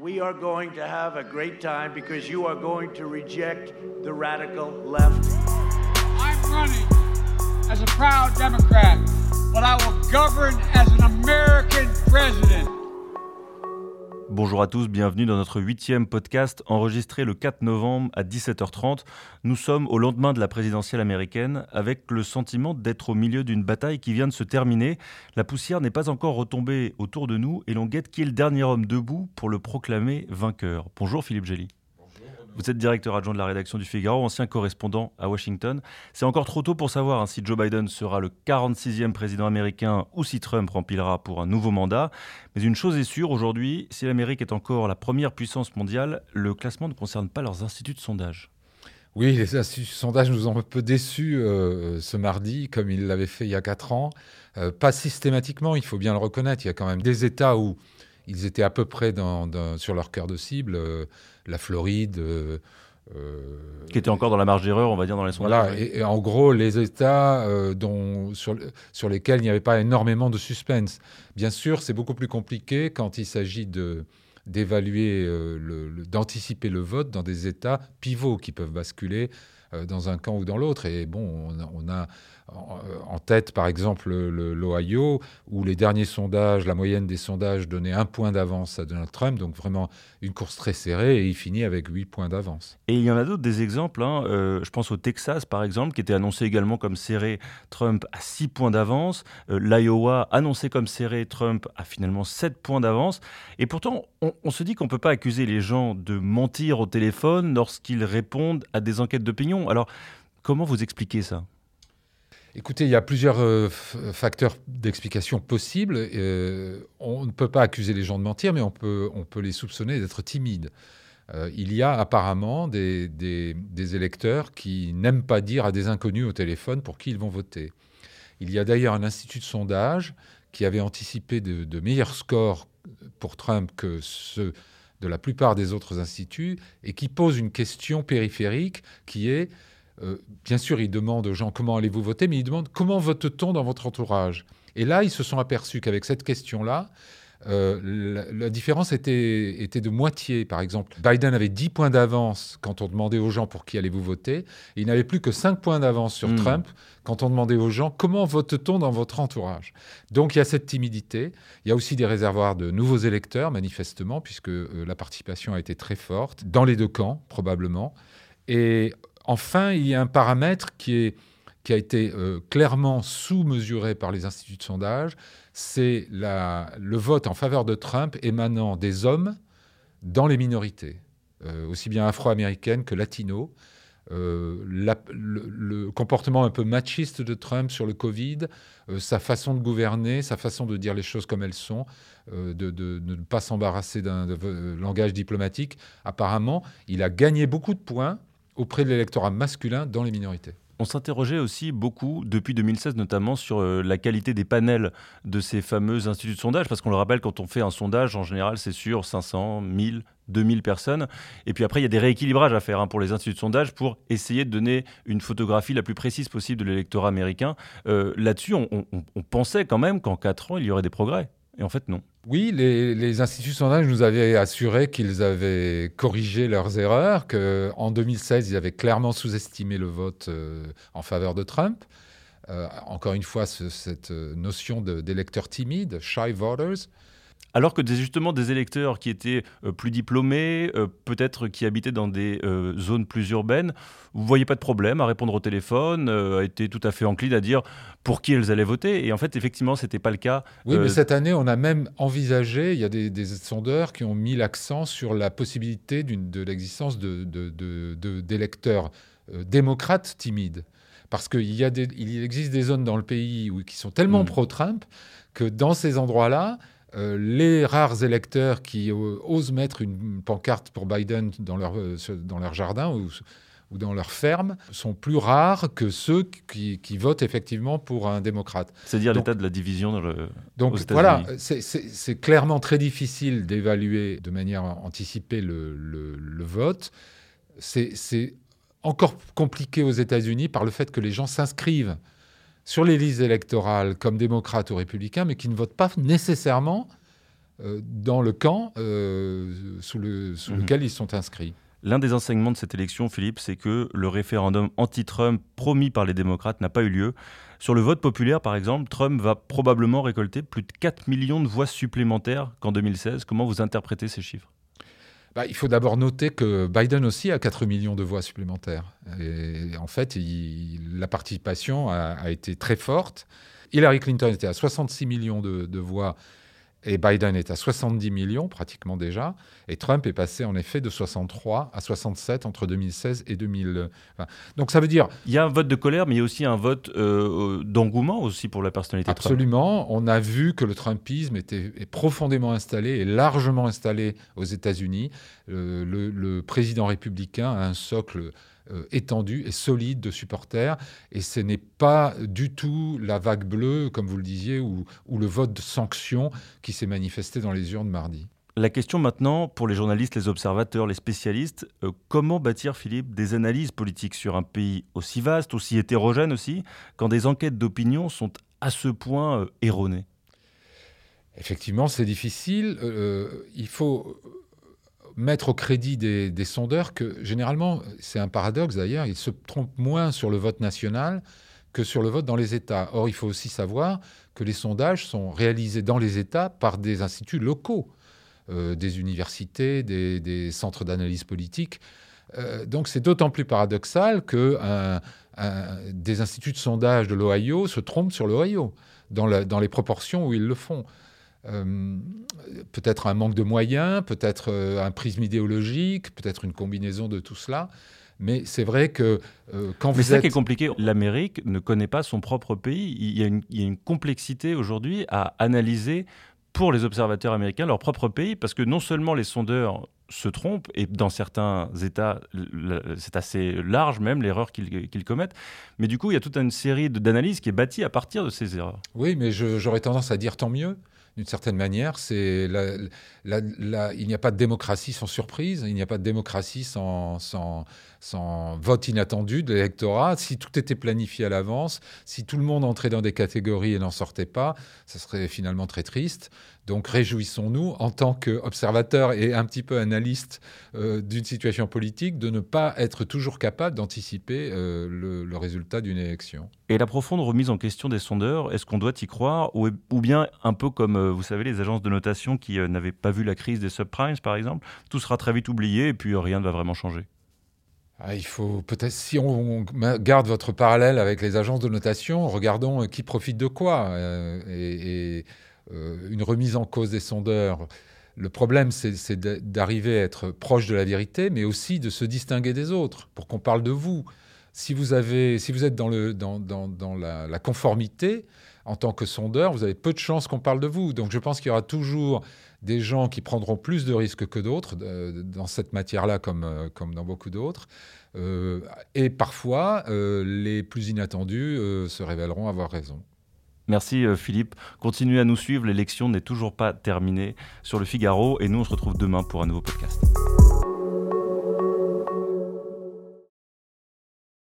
We are going to have a great time because you are going to reject the radical left. I'm running as a proud Democrat, but I will govern as an American president. Bonjour à tous, bienvenue dans notre huitième podcast enregistré le 4 novembre à 17h30. Nous sommes au lendemain de la présidentielle américaine avec le sentiment d'être au milieu d'une bataille qui vient de se terminer. La poussière n'est pas encore retombée autour de nous et l'on guette qui est le dernier homme debout pour le proclamer vainqueur. Bonjour Philippe Gély. Vous êtes directeur adjoint de la rédaction du Figaro, ancien correspondant à Washington. C'est encore trop tôt pour savoir hein, si Joe Biden sera le 46e président américain ou si Trump remplira pour un nouveau mandat. Mais une chose est sûre, aujourd'hui, si l'Amérique est encore la première puissance mondiale, le classement ne concerne pas leurs instituts de sondage. Oui, les instituts de sondage nous ont un peu déçus euh, ce mardi, comme ils l'avaient fait il y a quatre ans. Euh, pas systématiquement, il faut bien le reconnaître. Il y a quand même des États où ils étaient à peu près sur leur cœur de cible. Euh, la Floride. Euh, euh, qui était encore dans la marge d'erreur, on va dire, dans les sondages. Voilà, et, en gros, les États dont, sur, sur, lesquels il n'y avait pas énormément de suspense. Bien sûr, c'est beaucoup plus compliqué quand il s'agit de d'évaluer, d'anticiper le vote dans des États pivots qui peuvent basculer dans un camp ou dans l'autre. Et bon, on a en tête, par exemple, l'Ohio, où les derniers sondages, la moyenne des sondages donnait un point d'avance à Donald Trump, donc vraiment une course très serrée, et il finit avec huit points d'avance. Et il y en a d'autres, des exemples. Hein. Euh, je pense au Texas, par exemple, qui était annoncé également comme serré, Trump à six points d'avance. Euh, L'Iowa, annoncé comme serré, Trump a finalement sept points d'avance. Et pourtant, on, on se dit qu'on ne peut pas accuser les gens de mentir au téléphone lorsqu'ils répondent à des enquêtes d'opinion. Alors, comment vous expliquez ça? Écoutez, il y a plusieurs euh, facteurs d'explication possibles. Euh, on ne peut pas accuser les gens de mentir, mais on peut, on peut les soupçonner d'être timides. Euh, il y a apparemment des, des, électeurs qui n'aiment pas dire à des inconnus au téléphone pour qui ils vont voter. Il y a d'ailleurs un institut de sondage qui avait anticipé de, de meilleurs scores pour Trump que ceux de la plupart des autres instituts et qui pose une question périphérique qui est euh, bien sûr, ils demandent aux gens comment allez-vous voter, mais ils demandent comment vote-t-on dans votre entourage? Et là, ils se sont aperçus qu'avec cette question-là, euh, la, différence était, était, de moitié. Par exemple, Biden avait 10 points d'avance quand on demandait aux gens pour qui allez-vous voter, et il n'avait plus que 5 points d'avance sur hmm. Trump quand on demandait aux gens comment vote-t-on dans votre entourage? Donc il y a cette timidité. Il y a aussi des réservoirs de nouveaux électeurs, manifestement, puisque euh, la participation a été très forte, dans les deux camps, probablement. Et Enfin, il y a un paramètre qui, a été euh, clairement sous-mesuré par les instituts de sondage, c'est le vote en faveur de Trump émanant des hommes dans les minorités, euh, aussi bien afro-américaines que latino. Euh, le, comportement un peu machiste de Trump sur le Covid, sa façon de gouverner, sa façon de dire les choses comme elles sont, de, ne pas s'embarrasser d'un langage diplomatique, apparemment, il a gagné beaucoup de points auprès de l'électorat masculin dans les minorités. On s'interrogeait aussi beaucoup, depuis 2016 notamment, sur euh, la qualité des panels de ces fameux instituts de sondage, parce qu'on le rappelle, quand on fait un sondage, en général, c'est sur 500, 1000, 2000 personnes. Et puis après, il y a des rééquilibrages à faire hein, pour les instituts de sondage pour essayer de donner une photographie la plus précise possible de l'électorat américain. Euh, là-dessus, on, on pensait quand même qu'en 4 ans, il y aurait des progrès. Et en fait, non. Oui, les, instituts de sondage nous avaient assuré qu'ils avaient corrigé leurs erreurs, qu'en 2016, ils avaient clairement sous-estimé le vote euh, en faveur de Trump. Euh, encore une fois, cette notion d'électeurs timides, shy voters, alors que justement des électeurs qui étaient euh, plus diplômés, euh, peut-être qui habitaient dans des euh, zones plus urbaines, vous voyez pas de problème à répondre au téléphone, étaient tout à fait enclines à dire pour qui elles allaient voter. Et en fait, effectivement, c'était pas le cas. Oui, mais cette année, on a même envisagé, il y a des, sondeurs qui ont mis l'accent sur la possibilité de l'existence d'électeurs de, démocrates timides. Parce qu'il y il existe des zones dans le pays où, qui sont tellement hmm. pro-Trump que dans ces endroits-là, euh, les rares électeurs qui euh, osent mettre une pancarte pour Biden dans leur, euh, dans leur jardin ou, ou, dans leur ferme sont plus rares que ceux qui, votent effectivement pour un démocrate. C'est-à-dire l'état de la division dans le, donc, voilà, c'est clairement très difficile d'évaluer de manière anticipée le, le, le vote. C'est encore compliqué aux États-Unis par le fait que les gens s'inscrivent sur les listes électorales comme démocrates ou républicains, mais qui ne votent pas nécessairement dans le camp sous, le, sous mhm. lequel ils sont inscrits. L'un des enseignements de cette élection, Philippe, c'est que le référendum anti-Trump promis par les démocrates n'a pas eu lieu. Sur le vote populaire, par exemple, Trump va probablement récolter plus de 4 millions de voix supplémentaires qu'en 2016. Comment vous interprétez ces chiffres? Bah, il faut d'abord noter que Biden aussi a 4 millions de voix supplémentaires. Et en fait, la participation a, été très forte. Hillary Clinton était à 66 millions de, de voix et Biden est à 70 millions pratiquement déjà, et Trump est passé en effet de 63 à 67 entre 2016 et 2020. Donc ça veut dire... Il y a un vote de colère, mais il y a aussi un vote euh, d'engouement aussi pour la personnalité Absolument. On a vu que le Trumpisme était profondément installé et largement installé aux États-Unis. Euh, le, président républicain a un socle euh, étendu et solide de supporters. Et ce n'est pas du tout la vague bleue, comme vous le disiez, ou, le vote de sanction qui s'est manifesté dans les urnes mardi. La question maintenant, pour les journalistes, les observateurs, les spécialistes, euh, comment bâtir, Philippe, des analyses politiques sur un pays aussi vaste, aussi hétérogène aussi, quand des enquêtes d'opinion sont à ce point euh, erronées? Effectivement, c'est difficile. il faut mettre au crédit des, sondeurs que généralement, c'est un paradoxe d'ailleurs, ils se trompent moins sur le vote national que sur le vote dans les États. Or, il faut aussi savoir que les sondages sont réalisés dans les États par des instituts locaux, euh, des universités, des, centres d'analyse politique. Euh, donc c'est d'autant plus paradoxal que des instituts de sondage de l'Ohio se trompent sur l'Ohio, dans, les proportions où ils le font. Euh, peut-être un manque de moyens, peut-être euh, un prisme idéologique, peut-être une combinaison de tout cela. Mais c'est vrai que euh, quand vous êtes... c'est ça qui est compliqué. L'Amérique ne connaît pas son propre pays. Il y a une, il y a une complexité aujourd'hui à analyser pour les observateurs américains leur propre pays, parce que non seulement les sondeurs se trompent, et dans certains États, c'est assez large même l'erreur qu'ils commettent, mais du coup, il y a toute une série d'analyses qui est bâtie à partir de ces erreurs. Oui, mais j'aurais tendance à dire tant mieux, d'une certaine manière. C'est il n'y a pas de démocratie sans surprise, il n'y a pas de démocratie sans, sans, sans vote inattendu de l'électorat. Si tout était planifié à l'avance, si tout le monde entrait dans des catégories et n'en sortait pas, ça serait finalement très triste. Donc réjouissons-nous en tant qu'observateurs et un petit peu analystes euh, d'une situation politique de ne pas être toujours capable d'anticiper euh, le, résultat d'une élection. Et la profonde remise en question des sondeurs, est-ce qu'on doit y croire ou, ou, bien un peu comme, euh, vous savez, les agences de notation qui n'avaient pas vu la crise des subprimes, par exemple, tout sera très vite oublié et puis rien ne va vraiment changer? Ah, il faut peut-être, si on garde votre parallèle avec les agences de notation, regardons qui profite de quoi. et une remise en cause des sondeurs. Le problème, c'est d'arriver à être proche de la vérité, mais aussi de se distinguer des autres, pour qu'on parle de vous. Si vous, êtes dans, la, conformité, en tant que sondeur, vous avez peu de chances qu'on parle de vous. Donc je pense qu'il y aura toujours des gens qui prendront plus de risques que d'autres dans cette matière-là comme, euh, dans beaucoup d'autres. Euh, et parfois, les plus inattendus se révéleront avoir raison. Merci euh, Philippe. Continuez à nous suivre, l'élection n'est toujours pas terminée sur le Figaro et nous on se retrouve demain pour un nouveau podcast.